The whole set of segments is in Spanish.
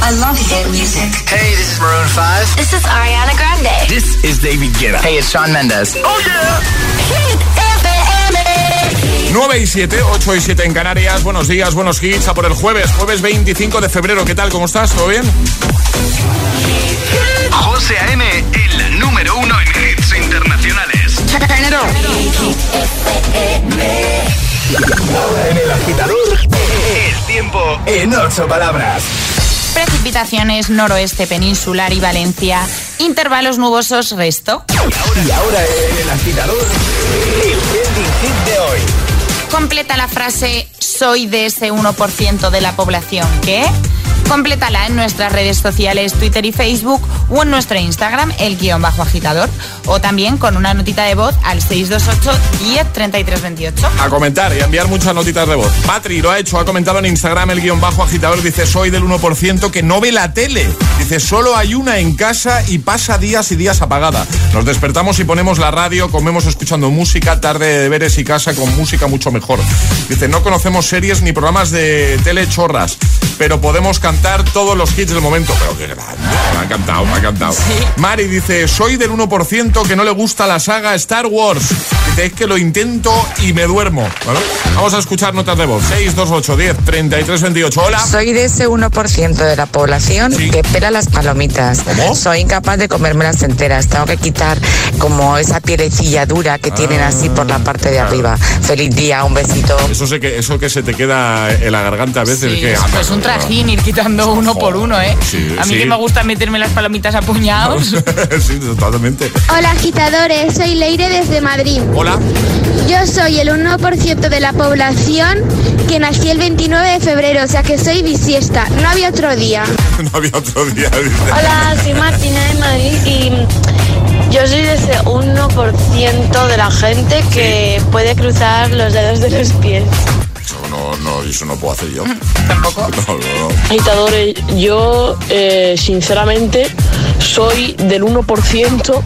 I love hit music. Hey, this is Maroon 5. This is Ariana Grande. This is David Guetta. Hey, it's Shawn Mendes. Oh yeah. Hit FM. 9 y 7, 8 y 7 en Canarias. Buenos días, buenos hits. A por el jueves, jueves 25 de febrero. ¿Qué tal? ¿Cómo estás? ¿Todo bien? José A.M. en la número uno en hits internacionales. En el agitador, el tiempo en ocho palabras. Precipitaciones noroeste peninsular y Valencia. Intervalos nubosos resto. Y ahora el agitador, el trending hit de hoy. Completa la frase soy de ese 1% de la población que... Complétala en nuestras redes sociales, Twitter y Facebook o en nuestro Instagram, el guion bajo agitador. O también con una notita de voz al 628 10 33 28. A comentar y enviar muchas notitas de voz. Patri lo ha hecho, ha comentado en Instagram el guion bajo agitador. Dice: Soy del 1% que no ve la tele. Dice: Solo hay una en casa y pasa días y días apagada. Nos despertamos y ponemos la radio, comemos escuchando música, tarde de deberes y casa con música mucho mejor. Dice: No conocemos series ni programas de tele chorras, pero podemos cantar todos los hits del momento. Pero qué grande, me ha encantado, me ha encantado. Mari dice, soy del 1% que no le gusta la saga Star Wars. Dice, es que lo intento y me duermo. Vamos a escuchar notas de voz. 628 10 33 28. Hola. Soy de ese 1% de la población que pela las palomitas. ¿Cómo? Soy incapaz de comérmelas enteras. Tengo que quitar como esa pielecilla dura que tienen así por la parte de arriba. Feliz día, un besito. Eso, sé que, eso que se te queda en la garganta a veces. Sí, que, es pues un trajín ir quitando uno por uno, ¿eh? Sí, a mí sí. que me gusta meterme las palomitas a puñados. sí, totalmente. Hola agitadores, soy Leire desde Madrid. Hola. Yo soy el 1% de la población que nací el 29 de febrero, o sea que soy bisiesta. No había otro día. no había otro día. dice. Hola, soy Martina de Madrid y yo soy de ese 1% de la gente que puede cruzar los dedos de los pies. No, no, eso no puedo hacer yo. Tampoco. No, no, no. Agitadores, yo eh, sinceramente soy del 1%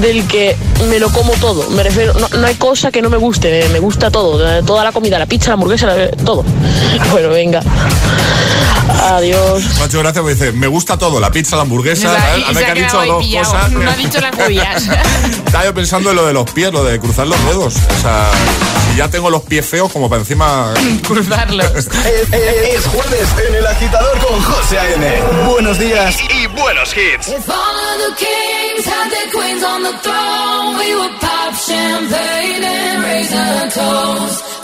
del que me lo como todo. Me refiero, no, no hay cosa que no me guste, me, me gusta todo, eh, toda la comida, la pizza, la hamburguesa, la- todo. Bueno, venga. Adiós. Me ha hecho gracia porque dice, me gusta todo, la pizza, la hamburguesa. A mí que ha dicho dos pillado. cosas. No ha dicho las judías. Estaba yo pensando en lo de los pies, lo de cruzar los dedos. O sea, ya tengo los pies feos, como para encima. Cruzarlos. Es, es- es jueves en el agitador con José A.M. Buenos días. y buenos hits. If all of the kings had their queens on the throne, we would pop champagne and raise a toast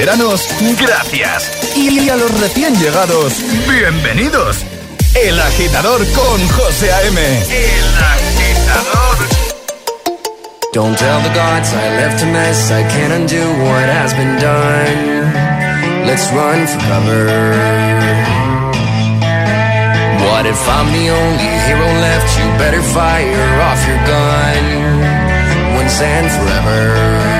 veteranos, gracias. Y a los recién llegados, bienvenidos. El agitador con José A.M. El agitador. Don't tell the gods I left a mess. I can't undo what has been done. Let's run for cover. What if I'm the only hero left? You better fire off your gun once and forever.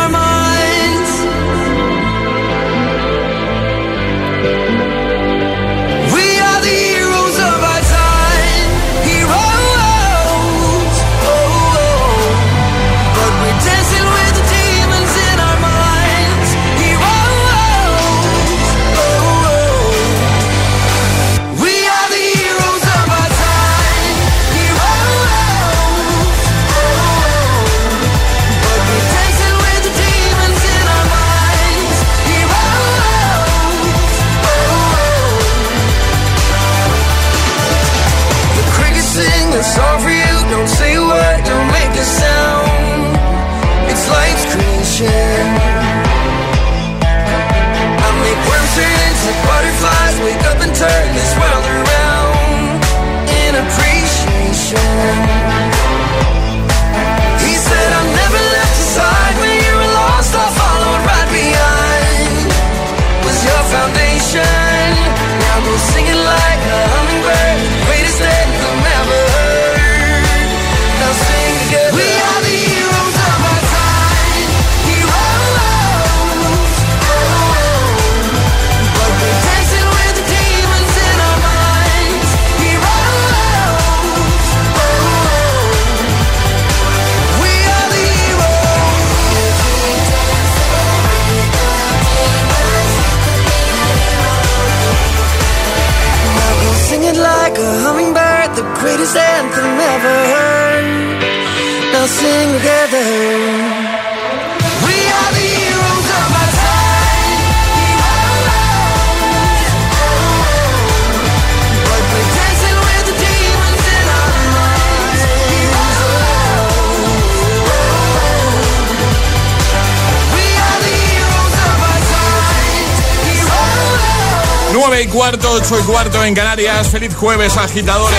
9 y cuarto, 8 y cuarto en Canarias. Feliz jueves, agitadores.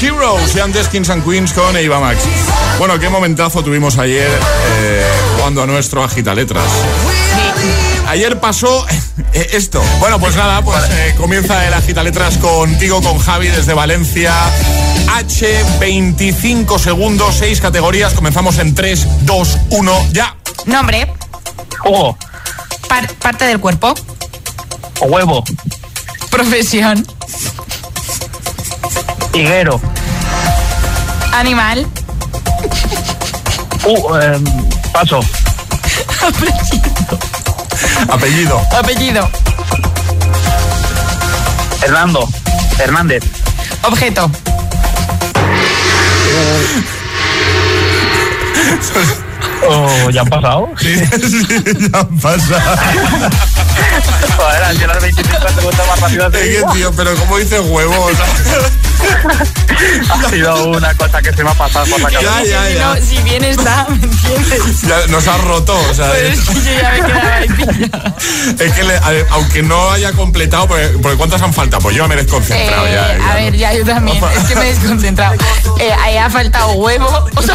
Heroes y antes Kings and Queens con Eva Max. Bueno, qué momentazo tuvimos ayer eh, jugando a nuestro agita letras. Ayer pasó eh, esto. Bueno, pues nada, pues eh, comienza el agita letras contigo, con Javi desde Valencia. H, 25 segundos, 6 categorías. Comenzamos en 3, 2, 1, ya. Nombre, par- parte del cuerpo, o huevo, profesión, higuero, animal, uh, em, paso, Apellido. apellido, Hernando, Hernández, objeto, oh, ¿ya han pasado? Sí, sí, ya pasa. Joder, han llegado las 25 segundos más rápido que, tío, pero como dices huevos. Ha sido una cosa que se me ha pasado por la Ya, cabeza. ya, ya. No, si bien está, ¿me entiendes? Ya nos has roto, o sea, Pero es que yo ya me quedaba ahí es que le- a aunque no haya completado, porque, porque ¿cuántas han faltado? Pues yo me he desconcentrado Eh, ya. ya, a ver, ya yo también, es que me he desconcentrado. Eh, ahí ha faltado huevo. O sea,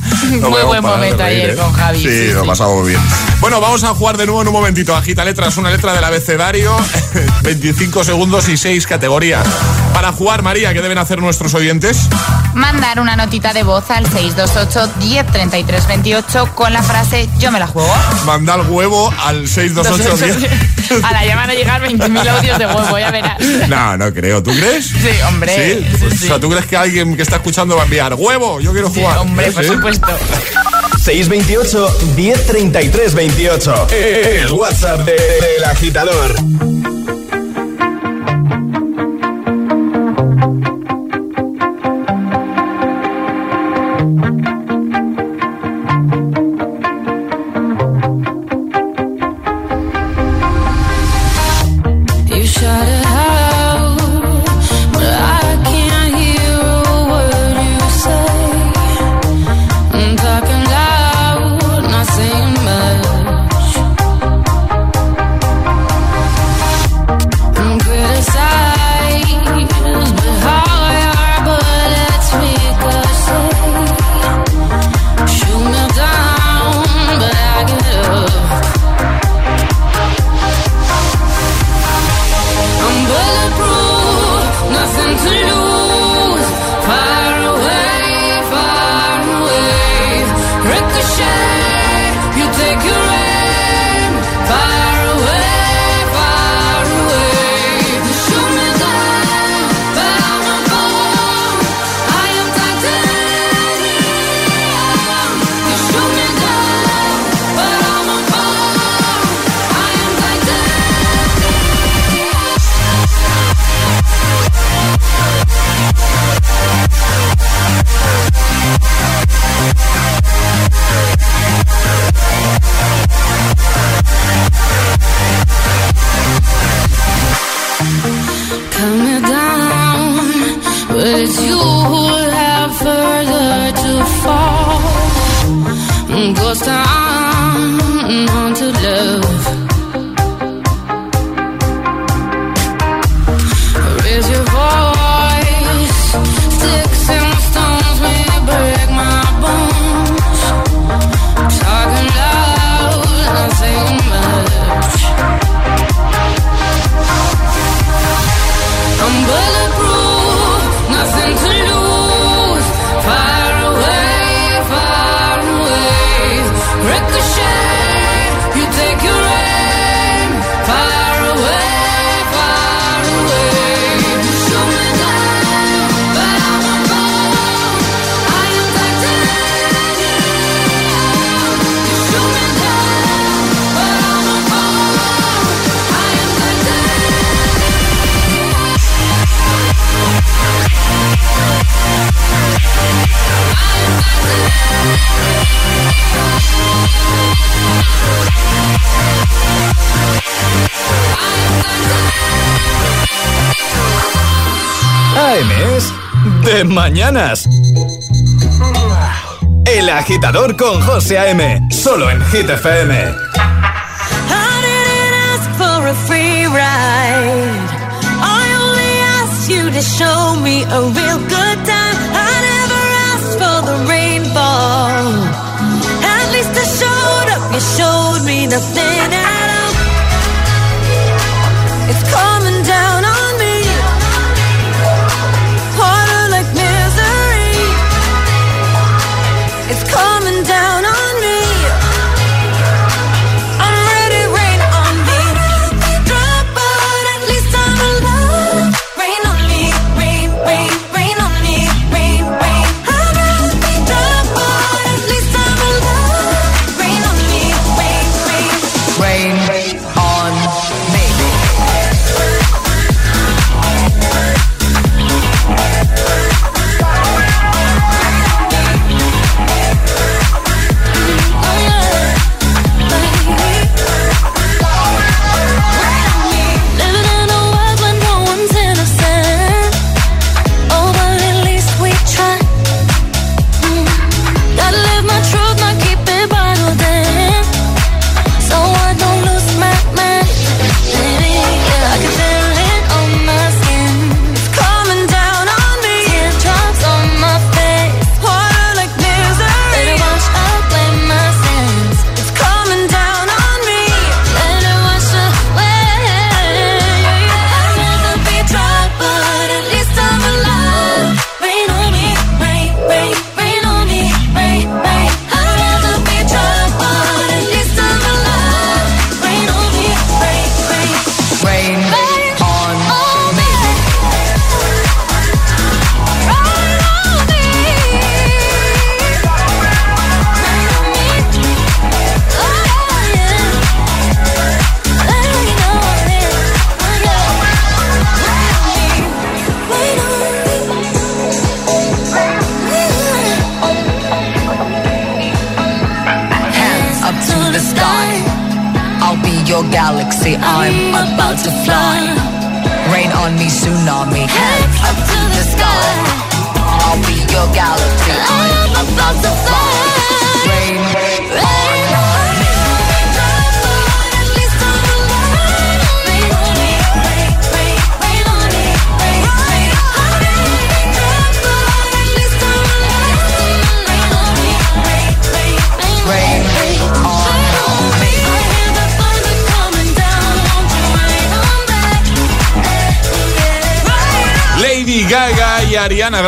no Muy buen momento reír, ayer ¿eh? con Javi, Sí, sí, lo sí. pasamos bien. Bueno, vamos a jugar de nuevo en un momentito. Agita letras, una letra del abecedario, 25 segundos y 6 categorías. Para jugar, María, ¿qué deben hacer nuestros oyentes? Mandar una notita de voz al 628 1033 28 con la frase Yo me la juego. Mandar huevo al 628 10. A la ya van a llegar 20.000 audios de huevo, ya verás. No, no creo. ¿Tú crees? Sí, hombre. ¿Sí? sí, O sí. sea, ¿tú crees que alguien que está escuchando va a enviar huevo? Yo quiero Sí, jugar. hombre, por ¿Sí? supuesto. 628 1033 28. El WhatsApp de- del agitador. Mañanas. El agitador con José A.M. Solo en Hit FM. I only asked you to show me a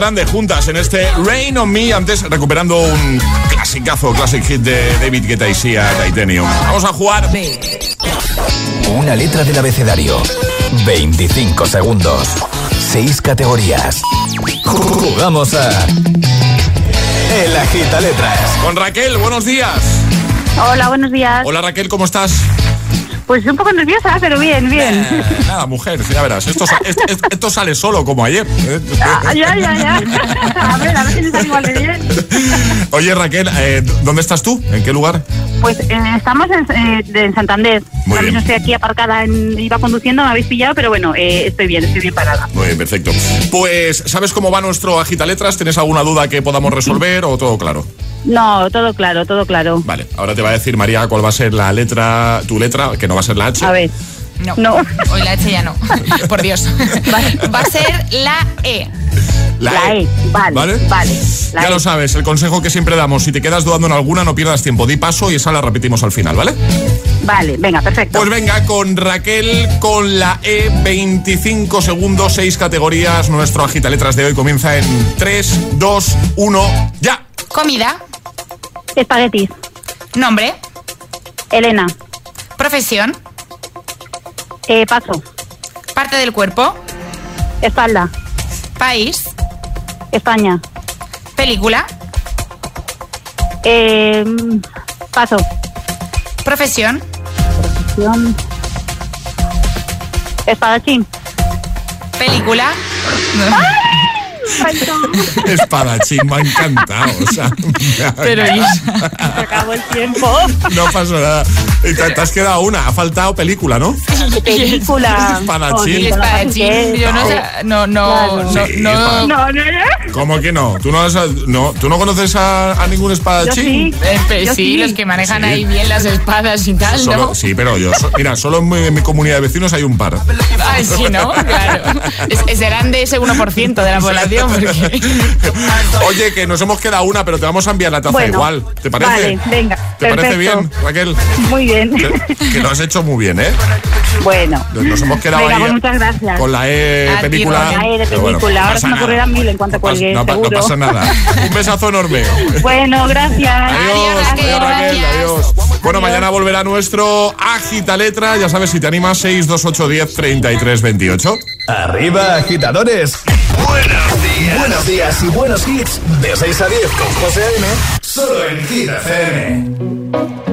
Grande juntas en este Rain on Me. Antes recuperando un clasicazo, classic hit de David Guetta y Sia Titanium. Vamos a jugar. Una letra del abecedario. 25 segundos. 6 categorías. Jugamos a. El Agita Letras. Con Raquel, buenos días. Hola, buenos días. Hola Raquel, ¿cómo estás? Pues un poco nerviosa, pero bien, bien. Eh, nada, mujer, ya verás. Esto, esto- esto- sale solo, como ayer. ¿eh? Ah, ya, ya, ya. A ver, a ver si está igual de bien. Oye, Raquel, eh, ¿dónde estás tú? ¿En qué lugar? Pues eh, estamos en, eh, en Santander. Muy bien. estoy aquí aparcada, en- iba conduciendo, me habéis pillado, pero bueno, eh, estoy bien, estoy bien parada. Muy bien, perfecto. Pues, ¿sabes cómo va nuestro agita letras? ¿Tienes alguna duda que podamos resolver o todo claro? No, todo claro, todo claro. Vale, ahora te va a decir María cuál va a ser la letra, tu letra, que no va a ser la H. A ver. No. No. Hoy la H ya no. Por Dios. Va a ser la E. La E, vale, ¿Vale? vale, la ya E. lo sabes, el consejo que siempre damos, si te quedas dudando en alguna, no pierdas tiempo, di paso y esa la repetimos al final, ¿vale? Vale, venga, perfecto. Pues venga, con Raquel, con la E, 25 segundos, 6 categorías. Nuestro agita letras de hoy comienza en 3, 2, 1, ya. Comida. Espaguetis. Nombre. Elena. Profesión. Eh, paso. Parte del cuerpo. Espalda. País. España. Película. Eh, paso. Profesión. Profesión. Espadachín. Película. Espadachín, me ha encantado. O sea, Pero, Se acabó el tiempo. no pasó nada. Y te, te has quedado una, ha faltado película, ¿no? Película. Espadachín. Espadachín. Yo no sé. No, no. Claro. No, Sí, no. No, no, no. ¿Cómo que no? ¿Tú no, has- no, ¿tú no conoces a, a ningún Yo espadachín? sí. Eh, pe- Yo sí, sí. los que manejan Sí. ahí bien las espadas y tal, Solo- ¿no? sí, pero yo, so- mira, solo en mi, en mi comunidad de vecinos hay un par. Ay, sí, ¿no? Claro. Es- serán de ese 1% de la población, porque... Oye, que nos hemos quedado una, pero te vamos a enviar la taza Bueno, igual. ¿Te parece? Vale, venga. ¿Te parece bien, Raquel? Muy bien. Que, que lo has hecho muy bien, ¿eh? Bueno. Nos hemos quedado Venga, ahí pues muchas gracias. con la E película. La E de bueno, película. no Ahora se me ocurrirán mil en cuanto No cuelgue, no, no pasa nada. Un besazo enorme. Bueno, gracias. Adiós, Raquel, adiós, Raquel, adiós. Bueno, mañana volverá nuestro Agita Letra. Ya sabes, si te animas, 628 10 33 28. Arriba, agitadores. Buenos días. Buenos días y buenos hits. De 6 a 10 con José A.M. Solo en Hit FM.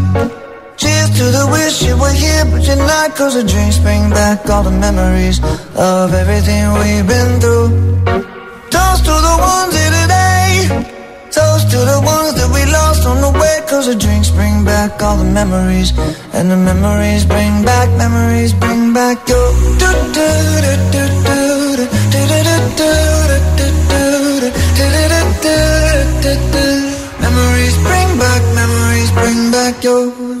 Cheers to the wish you were here, but you're not. Cause the drinks bring back all the memories of everything we've been through. Toast to the ones here today. Toast to the ones that we lost on the way. Cause the drinks bring back all the memories. And the memories bring back, memories bring back your. Memories bring back, memories bring back your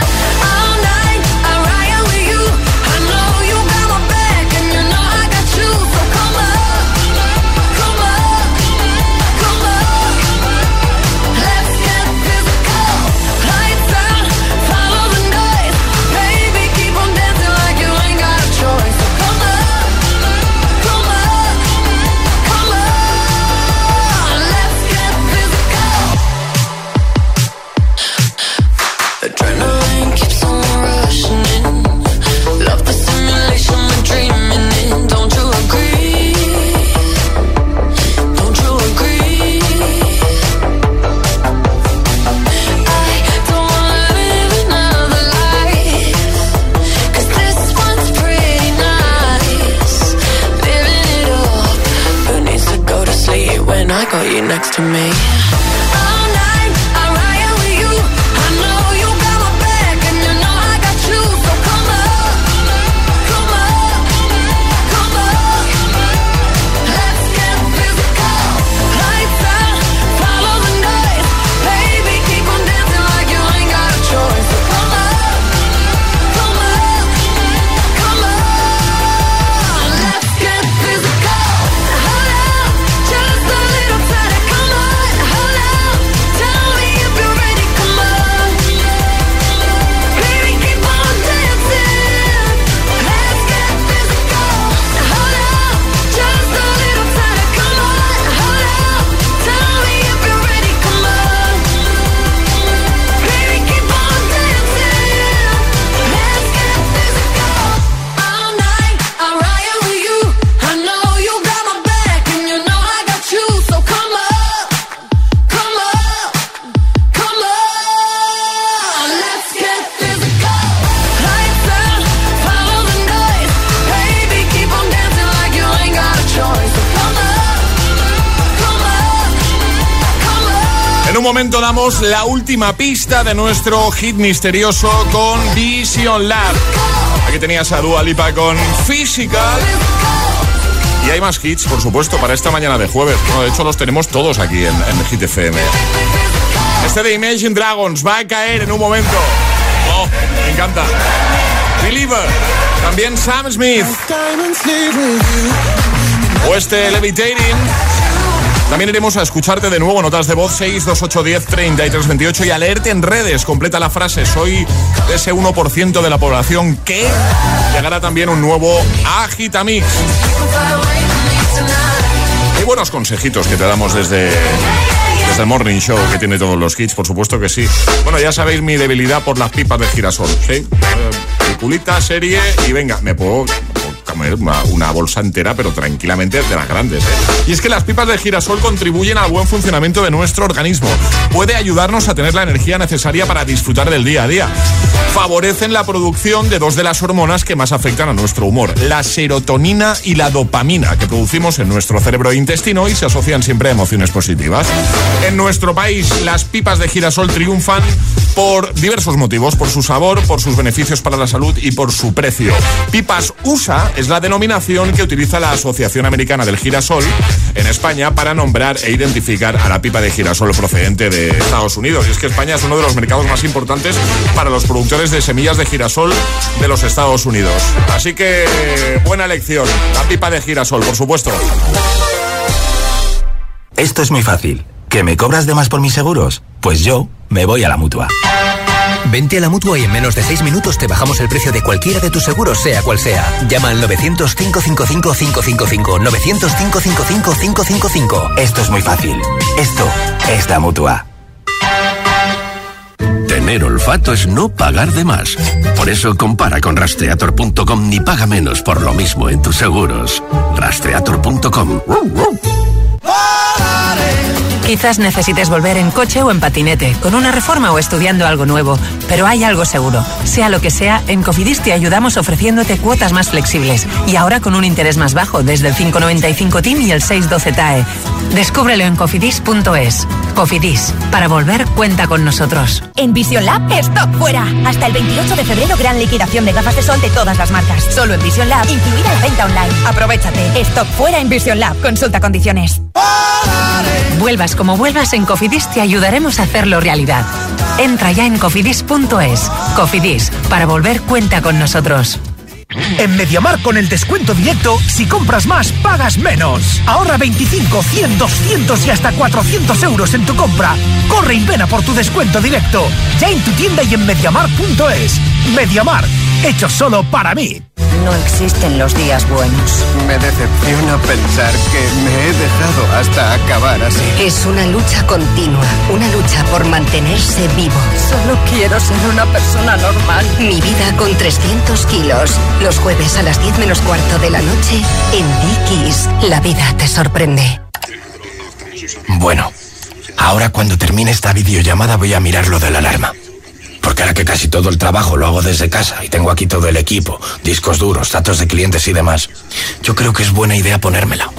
To me? Última pista de nuestro hit misterioso con Vision Lab. Aquí tenías a Dua Lipa con Physical. Y hay más hits, por supuesto, para esta mañana de jueves. Bueno, de hecho, los tenemos todos aquí en, en Hit FM. Este de Imagine Dragons va a caer en un momento. Oh, me encanta. Believer. También Sam Smith. O este Levitating. También iremos a escucharte de nuevo notas de voz 62810 3328 y a leerte en redes. Completa la frase, soy ese 1% de la población que llegará también un nuevo Agitamix. Hay buenos consejitos que te damos desde, desde el Morning Show, que tiene todos los kits, por supuesto que sí. Bueno, ya sabéis mi debilidad por las pipas de girasol. Eh, serie y venga, me puedo una bolsa entera, pero tranquilamente de las grandes. ¿eh? Y es que las pipas de girasol contribuyen al buen funcionamiento de nuestro organismo. Puede ayudarnos a tener la energía necesaria para disfrutar del día a día. Favorecen la producción de dos de las hormonas que más afectan a nuestro humor, la serotonina y la dopamina, que producimos en nuestro cerebro e intestino y se asocian siempre a emociones positivas. En nuestro país, las pipas de girasol triunfan por diversos motivos, por su sabor, por sus beneficios para la salud y por su precio. Pipas USA es la denominación que utiliza la Asociación Americana del Girasol en España para nombrar e identificar a la pipa de girasol procedente de Estados Unidos. Y es que España es uno de los mercados más importantes para los productores de semillas de girasol de los Estados Unidos. Así que buena elección, la pipa de girasol, por supuesto. Esto es muy fácil. ¿Que me cobras de más por mis seguros? Pues yo me voy a la mutua. Vente a la mutua y en menos de 6 minutos te bajamos el precio de cualquiera de tus seguros, sea cual sea. Llama al 900-555-555. 900-555-555. Esto es muy fácil. Esto es la mutua. Tener olfato es no pagar de más. Por eso compara con rastreator.com y paga menos por lo mismo en tus seguros. Rastreator.com. Quizás necesites volver en coche o en patinete, con una reforma o estudiando algo nuevo, pero hay algo seguro. Sea lo que sea, en Cofidis te ayudamos ofreciéndote cuotas más flexibles y ahora con un interés más bajo desde el 595 TIM y el 612 TAE. Descúbrelo en cofidis.es. Cofidis, para volver cuenta con nosotros. En Vision Lab, stock fuera. Hasta el 28 de febrero, gran liquidación de gafas de sol de todas las marcas. Solo en Vision Lab, incluida la venta online. Aprovechate. Stock fuera en Vision Lab. Consulta condiciones. Vuelvas como vuelvas, en Cofidis te ayudaremos a hacerlo realidad. Entra ya en cofidis.es. Cofidis, para volver cuenta con nosotros. En Mediamar con el descuento directo, si compras más, pagas menos. Ahorra 25, 100, 200 y hasta 400 euros en tu compra. Corre y ven a por tu descuento directo. Ya en tu tienda y en mediamar.es. Mediamar, hecho solo para mí. No existen los días buenos. Me decepciona pensar que me he dejado hasta acabar así. Es una lucha continua, una lucha por mantenerse vivo. Solo quiero ser una persona normal. Mi vida con 300 kilos. Los jueves a las 10 menos cuarto de la noche en Dickies. La vida te sorprende. Bueno, ahora cuando termine esta videollamada voy a mirar lo de la alarma. Porque ahora que casi todo el trabajo lo hago desde casa y tengo aquí todo el equipo, discos duros, datos de clientes y demás, yo creo que es buena idea ponérmela.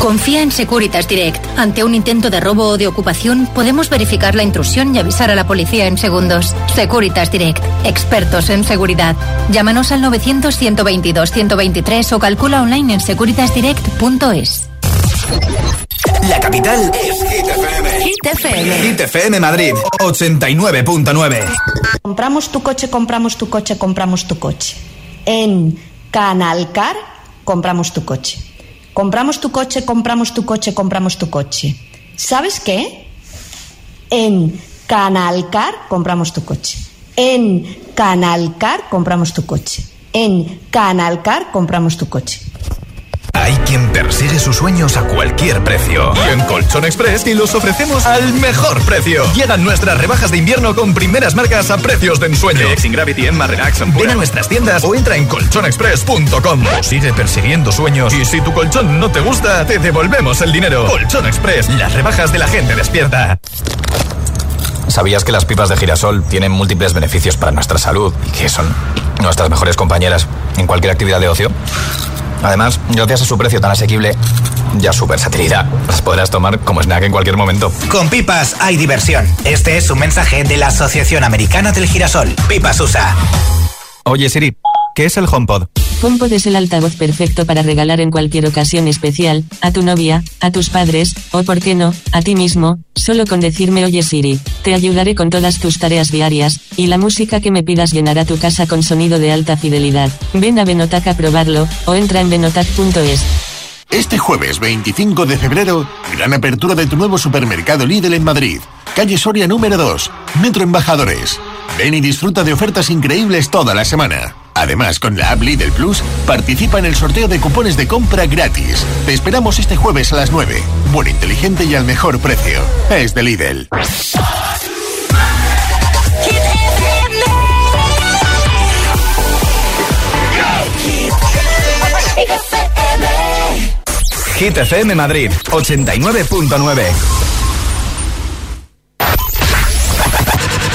Confía en Securitas Direct. Ante un intento de robo o de ocupación, podemos verificar la intrusión y avisar a la policía en segundos. Securitas Direct. Expertos en seguridad. Llámanos al 900-122-123 o calcula online en securitasdirect.es. La capital es Hit FM. Hit FM. Hit FM Madrid 89.9. Compramos tu coche, compramos tu coche, compramos tu coche. En Canalcar compramos tu coche. Compramos tu coche, compramos tu coche, compramos tu coche. ¿Sabes qué? En Canalcar compramos tu coche. En Canalcar compramos tu coche. En Canalcar compramos tu coche. Hay quien persigue sus sueños a cualquier precio. Y en Colchón Express y los ofrecemos al mejor precio. Llegan nuestras rebajas de invierno con primeras marcas a precios de ensueño. Relaxing Gravity en más Relax. Ven a nuestras tiendas o entra en colchonexpress.com. O sigue persiguiendo sueños. Y si tu colchón no te gusta, te devolvemos el dinero. Colchón Express. Las rebajas de la gente despierta. ¿Sabías que las pipas de girasol tienen múltiples beneficios para nuestra salud y que son nuestras mejores compañeras en cualquier actividad de ocio? Además, gracias a su precio tan asequible y a su versatilidad, las podrás tomar como snack en cualquier momento. Con pipas hay diversión. Este es un mensaje de la Asociación Americana del Girasol. Pipas USA. Oye Siri, ¿qué es el HomePod? HomePod es el altavoz perfecto para regalar en cualquier ocasión especial, a tu novia, a tus padres, o por qué no, a ti mismo, solo con decirme oye Siri, te ayudaré con todas tus tareas diarias, y la música que me pidas llenará tu casa con sonido de alta fidelidad. Ven a Benotac a probarlo, o entra en benotac.es. Este jueves 25 de febrero, gran apertura de tu nuevo supermercado Lidl en Madrid. Calle Soria número 2, Metro Embajadores. Ven y disfruta de ofertas increíbles toda la semana. Además, con la app Lidl Plus, participa en el sorteo de cupones de compra gratis. Te esperamos este jueves a las 9. Buen inteligente y al mejor precio. Es de Lidl. Hit FM Madrid 89.9.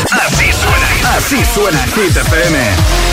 Así suena. Así suena Hit FM.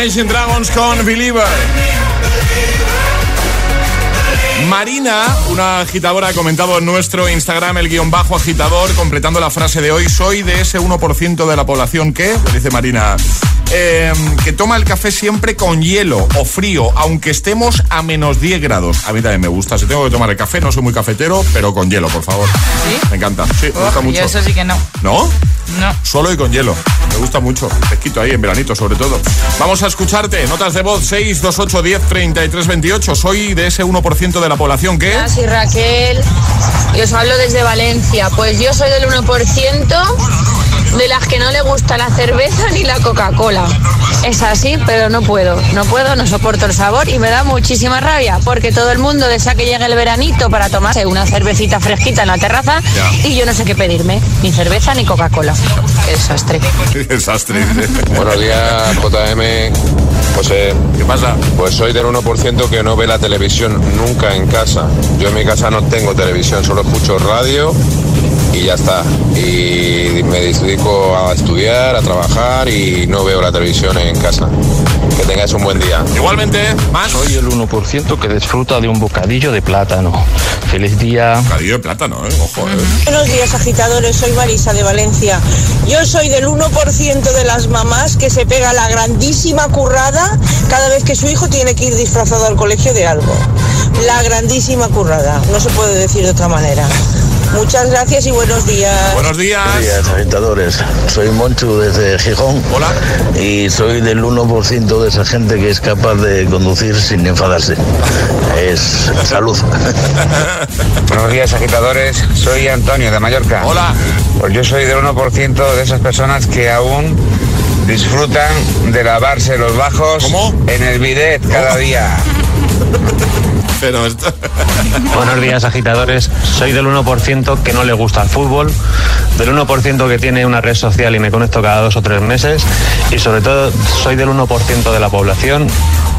Imagine Dragons con Believer. Marina, una agitadora, ha comentado en nuestro Instagram el guion bajo agitador, completando la frase de hoy, soy de ese 1% de la población que, le dice Marina, eh, que toma el café siempre con hielo o frío, aunque estemos a menos 10 grados. A mí también me gusta, si tengo que tomar el café, no soy muy cafetero, pero con hielo, por favor. ¿Sí? Me encanta, sí, me gusta yo mucho. eso sí que no. ¿No? No. Solo y con hielo. Me gusta mucho. Pesquito ahí, en veranito sobre todo. Vamos a escucharte. Notas de voz 628 10 33 28. Soy de ese 1% de la población que... Hola, soy Raquel. Y os hablo desde Valencia. Pues yo soy del 1% de las que no le gusta la cerveza ni la Coca-Cola. Es así, pero no puedo. No puedo, no soporto el sabor y me da muchísima rabia porque todo el mundo desea que llegue el veranito para tomarse una cervecita fresquita en la terraza Ya. y yo no sé qué pedirme. Ni cerveza ni Coca-Cola. Qué desastre. Desastre. Buenos días, JM. José. ¿Qué pasa? Pues soy del 1% que no ve la televisión nunca en casa. Yo en mi casa no tengo televisión, solo escucho radio y ya está. Y me dedico a estudiar, a trabajar y no veo la televisión en casa. Que tengáis un buen día. Igualmente, más. Soy el 1% que disfruta de un bocadillo de plátano. Feliz día. Bocadillo de plátano, ¿eh? Ojo, ¿eh? Buenos días, agitadores. Soy Marisa de Valencia. Yo soy del 1% de las mamás que se pega la grandísima currada cada vez que su hijo tiene que ir disfrazado al colegio de algo. La grandísima currada. No se puede decir de otra manera. Muchas gracias y buenos días. Buenos días. Buenos días, agitadores. Soy Monchu desde Gijón. Hola. Y soy del 1% de esa gente que es capaz de conducir sin enfadarse. Es salud. Buenos días, agitadores. Soy Antonio de Mallorca. Hola. Pues yo soy del 1% de esas personas que aún disfrutan de lavarse los bajos en el bidet cada día. Esto... Buenos días, agitadores. Soy del 1% que no le gusta el fútbol, del 1% que tiene una red social y me conecto cada dos o tres meses, y sobre todo soy del 1% de la población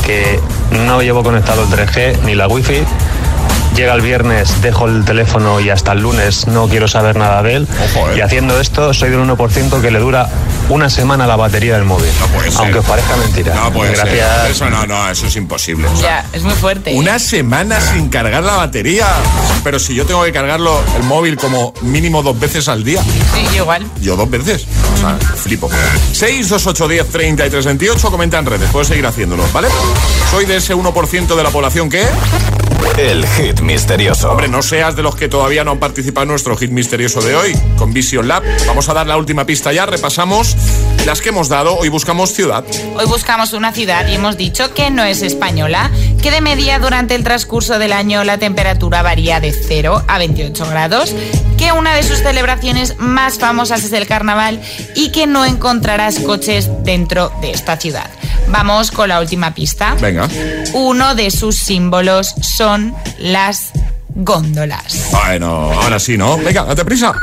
que no llevo conectado el 3G ni la wifi. Llega el viernes, dejo el teléfono y hasta el lunes no quiero saber nada de él. eh. Y haciendo esto, soy del 1% que le dura una semana la batería del móvil. Aunque os parezca mentira. No puede ser. Gracias. Eso no, no, eso es imposible. O sea, Ya, es muy fuerte. Una semana sin cargar la batería. Pero si yo tengo que cargarlo el móvil como mínimo dos veces al día. Sí, yo igual. Yo dos veces. O sea, flipo. 6, 2, 8, 10, 33, 28. Comenta en redes. Puedes seguir haciéndolo, ¿vale? Soy de ese 1% de la población que... El hit misterioso. Hombre, no seas de los que todavía no han participado en nuestro hit misterioso de hoy, con Vision Lab. Vamos a dar la última pista ya. Repasamos las que hemos dado. Hoy buscamos ciudad. Hoy buscamos una ciudad y hemos dicho que no es española, que de media durante el transcurso del año la temperatura varía de 0 a 28 grados, que una de sus celebraciones más famosas es el carnaval y que no encontrarás coches dentro de esta ciudad. Vamos con la última pista. Venga. Uno de sus símbolos son las góndolas. Bueno, ahora sí, ¿no? Venga, date prisa.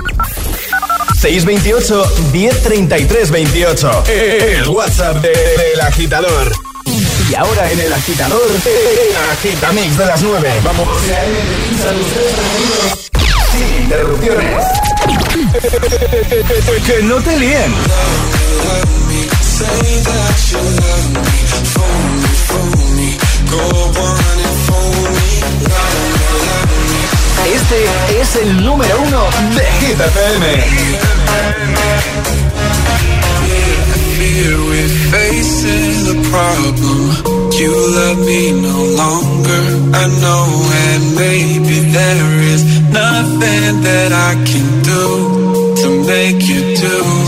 628 1033 28. El WhatsApp de- del agitador. Y ahora en el agitador, agitamix de las 9. Vamos. Sin interrupciones. que no te líen. Este es el número uno de Hit. Fear we're facing the problem. You love me no longer. I know, and maybe there is nothing that I can do to make you do.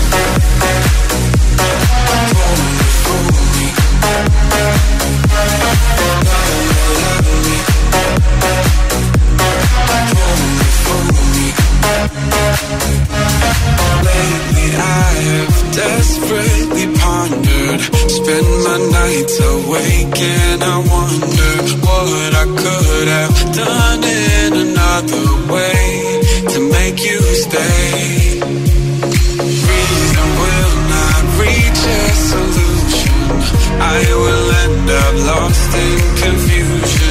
Desperately pondered. Spend my nights awake and I wonder What I could have done in another way To make you stay. Reason will not reach a solution. I will end up lost in confusion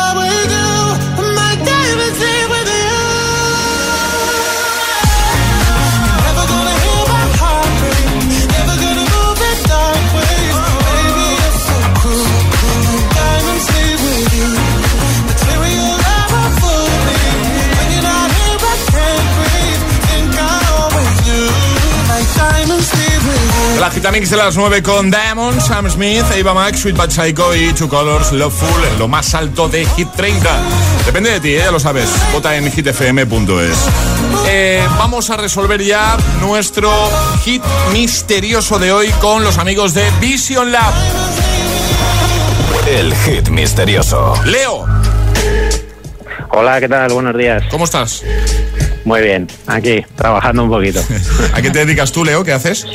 with you. La Gitamix de las 9 con Diamond, Sam Smith, Eva Max, Sweet Bad Psycho y Two Colors, Loveful, en lo más alto de Hit 30. Depende de ti, ¿eh? ya lo sabes. Vota en hitfm.es. Eh, vamos a resolver ya nuestro hit misterioso de hoy con los amigos de Vision Lab. El hit misterioso. Leo. Hola, ¿qué tal? Buenos días. ¿Cómo estás? Muy bien, aquí, trabajando un poquito. ¿A qué te dedicas tú, Leo? ¿Qué haces?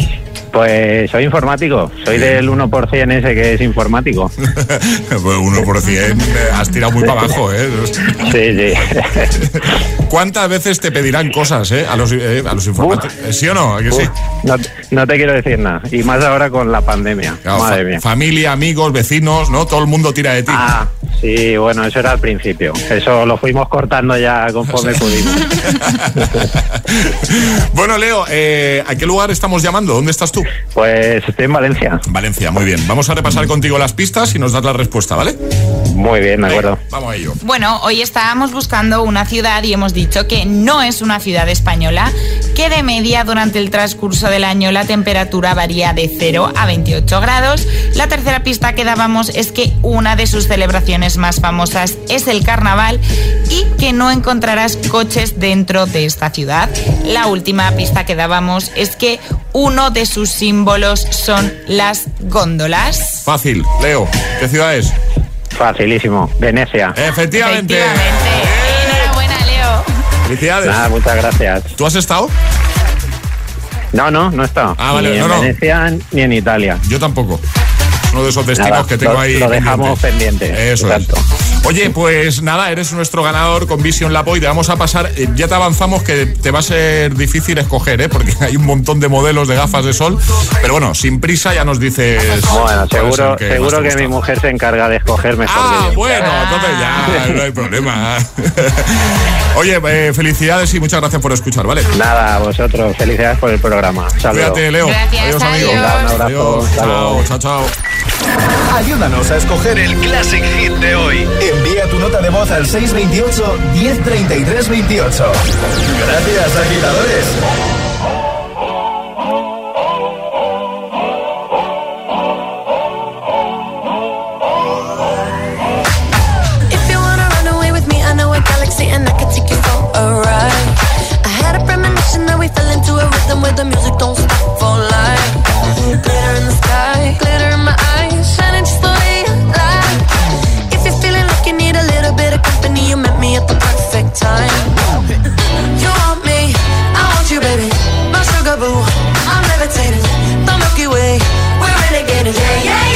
Pues soy informático, soy del 1% ese que es informático. Pues 1%, eh, has tirado muy para abajo, ¿eh? Sí, sí. ¿Cuántas veces te pedirán cosas, eh? A los, eh, a los informáticos. ¿Sí o no? No, no te quiero decir nada, y más ahora con la pandemia. Claro, Madre fa- mía. Familia, amigos, vecinos, ¿no? Todo el mundo tira de ti. Ah, sí, bueno, eso era al principio. Eso lo fuimos cortando ya conforme pudimos. Bueno, Leo, eh, ¿a qué lugar estamos llamando? ¿Dónde estás tú? Pues estoy en Valencia. Valencia, muy bien. Vamos a repasar contigo las pistas y nos das la respuesta, ¿vale? Muy bien, de acuerdo. Vamos a ello. Bueno, hoy estábamos buscando una ciudad y hemos dicho que no es una ciudad española, que de media durante el transcurso del año la temperatura varía de 0 a 28 grados. La tercera pista que dábamos es que una de sus celebraciones más famosas es el carnaval y que no encontrarás coches dentro de esta ciudad. La última pista que dábamos es que uno de sus símbolos son las góndolas. Fácil, Leo, ¿qué ciudad es? Facilísimo, Venecia. Efectivamente. Enhorabuena, Leo. Felicidades. Nada, muchas gracias. ¿Tú has estado? No, no, no he estado. Ah, vale, ni no, en no. Venecia ni en Italia. Yo tampoco. Uno de esos destinos Nada, que tengo lo- ahí. lo dejamos pendientes. pendiente, Eso exacto. es. Oye, pues nada, eres nuestro ganador con Vision Lab hoy. Te vamos a pasar. eh, Ya te avanzamos que te va a ser difícil escoger, ¿eh? Porque hay un montón de modelos de gafas de sol. Pero bueno, sin prisa ya nos dices. Bueno, seguro, que seguro que mi mujer se encarga de escoger mejor Ah, que yo. bueno, entonces ya no hay problema. Oye, eh, felicidades y muchas gracias por escuchar, ¿vale? Nada, a vosotros, felicidades por el programa. Saludos. Cuídate, Leo. adiós, amigo. Venga, un abrazo. Adiós. Chao, chao, chao. Ayúdanos a escoger el Classic Hit de hoy. Envía tu nota de voz al 628 1033 28. Gracias, agitadores. That we fell into a rhythm where the music don't for life. In the sky, time. You want me, I want you, baby. My sugar boo, I'm levitating. The Milky Way, we're renegading. Yeah, yeah, yeah.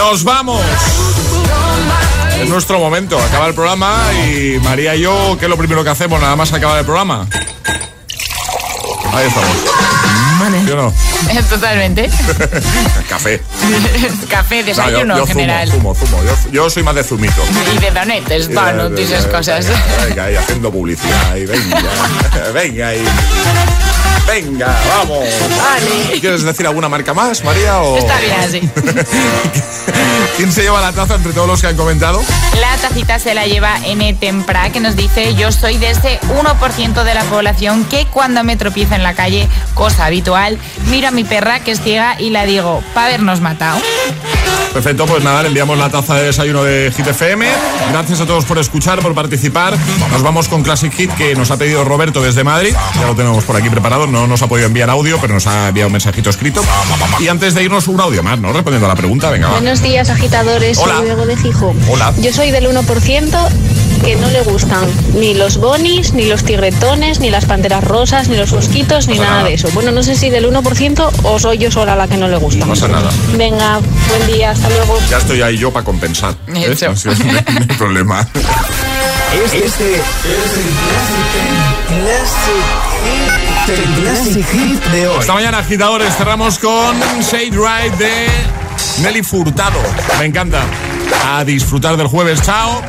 Nos vamos. Es nuestro momento. Acaba el programa y María y yo, ¿qué es lo primero que hacemos nada más acabar el programa? Ahí estamos. ¿Sí o no? Totalmente. Café. Café, No, desayuno yo, yo en general. Zumo, zumo, zumo. Yo, yo soy más de zumito. Y de donetes, donuts y esas cosas. Venga, ahí haciendo publicidad. Y venga, venga ahí. Venga, vamos. Vale. ¿Quieres decir alguna marca más, María? O... Está bien así. ¿Quién se lleva la taza entre todos los que han comentado? La tacita se la lleva N. Tempra, que nos dice, yo soy de ese 1% de la población que cuando me tropiezo en la calle, cosa habitual, miro a mi perra que es ciega y la digo, pa' habernos matado. Perfecto, pues nada, le enviamos la taza de desayuno de Hit FM. Gracias a todos por escuchar, por participar. Nos vamos con Classic Hit que nos ha pedido Roberto desde Madrid. Ya lo tenemos por aquí preparado. No nos ha podido enviar audio, pero nos ha enviado un mensajito escrito. Y antes de irnos, un audio más, ¿no? Respondiendo a la pregunta, venga. va. Buenos días, agitadores. Hola. Soy Diego de Gijón. Hola. Yo soy del 1% que no le gustan ni los bonis, ni los tigretones, ni las panteras rosas, ni los mosquitos, ni nada, nada. de eso. Bueno, no sé si del 1% o soy yo sola la que no le gusta. No pasa nada. Venga, buen día, hasta luego. Ya estoy ahí yo para compensar. ¿eh? No hay problema. Este, este es el Classic, Classic Classic Hit de hoy. Esta mañana, agitadores, cerramos con Shade Ride de Nelly Furtado. Me encanta. A disfrutar del jueves. Chao.